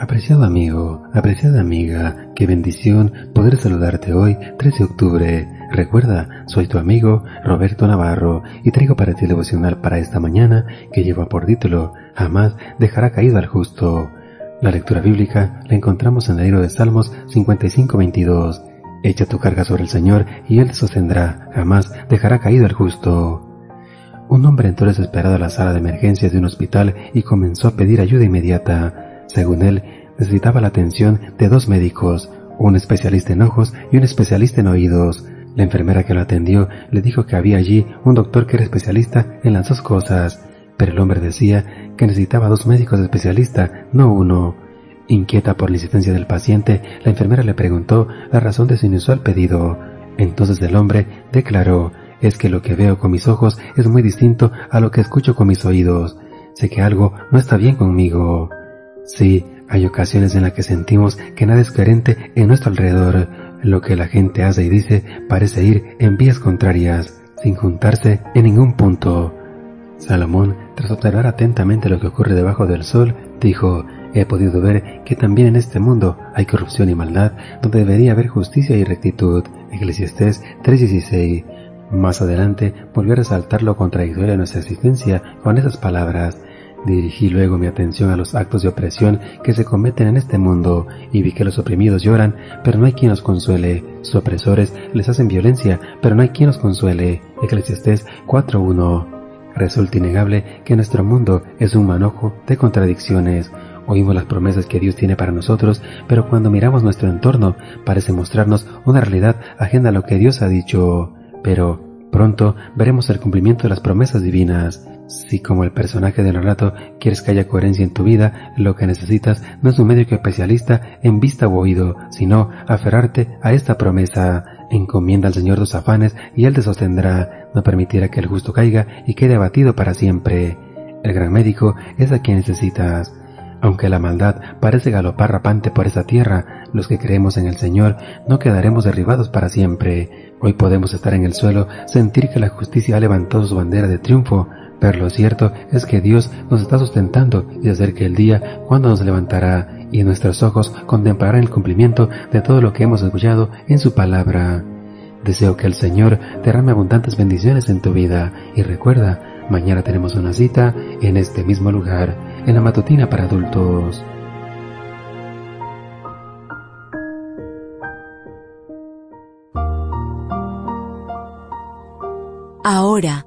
Apreciado amigo, apreciada amiga, qué bendición poder saludarte hoy, 13 de octubre. Recuerda, soy tu amigo Roberto Navarro y traigo para ti el devocional para esta mañana que lleva por título Jamás dejará caído al justo. La lectura bíblica la encontramos en el libro de Salmos 55-22. Echa tu carga sobre el Señor y Él te sostendrá, jamás dejará caído al justo. Un hombre entró desesperado a la sala de emergencias de un hospital y comenzó a pedir ayuda inmediata. Según él, necesitaba la atención de dos médicos, un especialista en ojos y un especialista en oídos. La enfermera que lo atendió le dijo que había allí un doctor que era especialista en las dos cosas, pero el hombre decía que necesitaba dos médicos especialistas, no uno. Inquieta por la insistencia del paciente, la enfermera le preguntó la razón de su inusual pedido. Entonces el hombre declaró, es que lo que veo con mis ojos es muy distinto a lo que escucho con mis oídos. Sé que algo no está bien conmigo. Sí, hay ocasiones en las que sentimos que nada es coherente en nuestro alrededor. Lo que la gente hace y dice parece ir en vías contrarias, sin juntarse en ningún punto. Salomón, tras observar atentamente lo que ocurre debajo del sol, dijo, he podido ver que también en este mundo hay corrupción y maldad, donde debería haber justicia y rectitud. Eclesiastés 3:16. Más adelante volvió a resaltar lo contradictorio de nuestra existencia con esas palabras. Dirigí luego mi atención a los actos de opresión que se cometen en este mundo y vi que los oprimidos lloran, pero no hay quien los consuele. Sus opresores les hacen violencia, pero no hay quien los consuele. Eclesiastés 4.1. Resulta innegable que nuestro mundo es un manojo de contradicciones. Oímos las promesas que Dios tiene para nosotros, pero cuando miramos nuestro entorno parece mostrarnos una realidad ajena a lo que Dios ha dicho. Pero pronto veremos el cumplimiento de las promesas divinas. Si como el personaje del relato quieres que haya coherencia en tu vida, lo que necesitas no es un médico especialista en vista o oído, sino aferrarte a esta promesa. Encomienda al Señor tus afanes y Él te sostendrá, no permitirá que el justo caiga y quede abatido para siempre. El gran médico es a quien necesitas. Aunque la maldad parece galopar rapante por esa tierra, los que creemos en el Señor no quedaremos derribados para siempre. Hoy podemos estar en el suelo, sentir que la justicia ha levantado su bandera de triunfo, pero lo cierto es que Dios nos está sustentando y acerca el día cuando nos levantará y nuestros ojos contemplarán el cumplimiento de todo lo que hemos escuchado en su palabra. Deseo que el Señor derrame abundantes bendiciones en tu vida y recuerda, mañana tenemos una cita en este mismo lugar, en la matutina para adultos. Ahora,